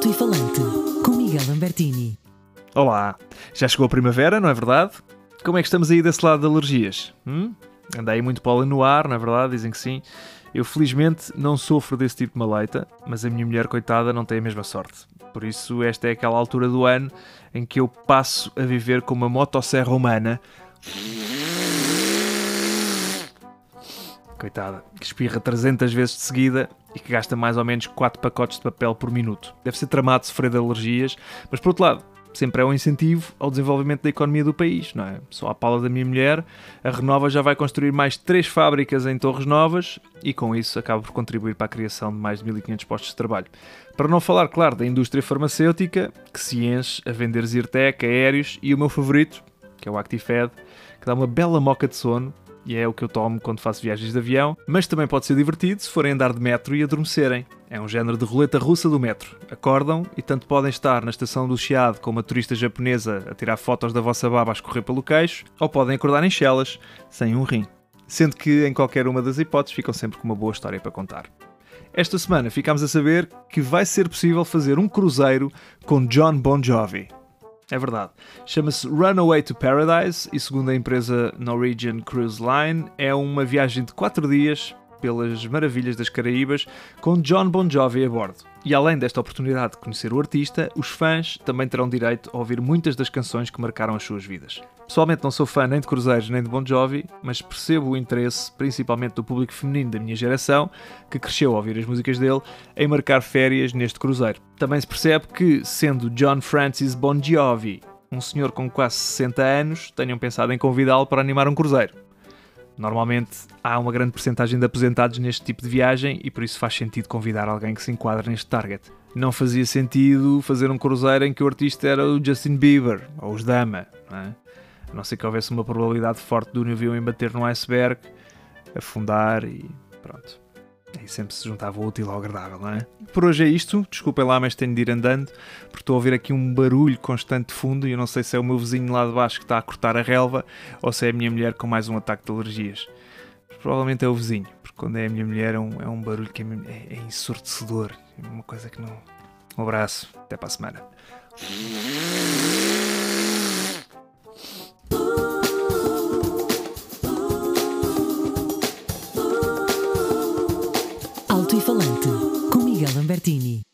Alto e Falante, com Miguel Lambertini. Olá, já chegou a primavera, não é verdade? Como é que estamos aí desse lado de alergias? Hum? Anda aí muito pólen no ar, não é verdade? Dizem que sim. Eu felizmente não sofro desse tipo de maleita, mas a minha mulher, coitada, não tem a mesma sorte. Por isso, esta é aquela altura do ano em que eu passo a viver com uma motosserra humana. Coitada, que espirra 300 vezes de seguida e que gasta mais ou menos 4 pacotes de papel por minuto. Deve ser tramado sofrer de alergias, mas por outro lado, sempre é um incentivo ao desenvolvimento da economia do país, não é? Só a pala da minha mulher, a Renova já vai construir mais três fábricas em Torres Novas e com isso acaba por contribuir para a criação de mais de 1500 postos de trabalho. Para não falar, claro, da indústria farmacêutica, que se enche a vender Zyrtec, aéreos e o meu favorito, que é o Actifed, que dá uma bela moca de sono e é o que eu tomo quando faço viagens de avião, mas também pode ser divertido se forem andar de metro e adormecerem. É um género de roleta russa do metro. Acordam e tanto podem estar na estação do Chiado com uma turista japonesa a tirar fotos da vossa baba a escorrer pelo queixo, ou podem acordar em Chelas, sem um rim. Sendo que em qualquer uma das hipóteses ficam sempre com uma boa história para contar. Esta semana ficámos a saber que vai ser possível fazer um cruzeiro com John Bon Jovi. É verdade. Chama-se Runaway to Paradise e, segundo a empresa Norwegian Cruise Line, é uma viagem de 4 dias pelas maravilhas das Caraíbas com John Bon Jovi a bordo. E além desta oportunidade de conhecer o artista, os fãs também terão direito a ouvir muitas das canções que marcaram as suas vidas. Pessoalmente não sou fã nem de cruzeiros nem de Bon Jovi, mas percebo o interesse, principalmente do público feminino da minha geração, que cresceu a ouvir as músicas dele, em marcar férias neste cruzeiro. Também se percebe que, sendo John Francis Bon Jovi um senhor com quase 60 anos, tenham pensado em convidá-lo para animar um cruzeiro. Normalmente há uma grande porcentagem de aposentados neste tipo de viagem e por isso faz sentido convidar alguém que se enquadre neste target. Não fazia sentido fazer um cruzeiro em que o artista era o Justin Bieber ou os Dama, não é? A não ser que houvesse uma probabilidade forte do navio embater num iceberg, afundar e pronto. Aí sempre se juntava o útil ao agradável, não é? Por hoje é isto. Desculpem lá, mas tenho de ir andando, porque estou a ouvir aqui um barulho constante de fundo e eu não sei se é o meu vizinho lá de baixo que está a cortar a relva ou se é a minha mulher com mais um ataque de alergias. Mas provavelmente é o vizinho, porque quando é a minha mulher é um, é um barulho que é, é, é ensurdecedor. É uma coisa que não. Um abraço. Até para a semana. Alto e Falante, com Miguel Lambertini.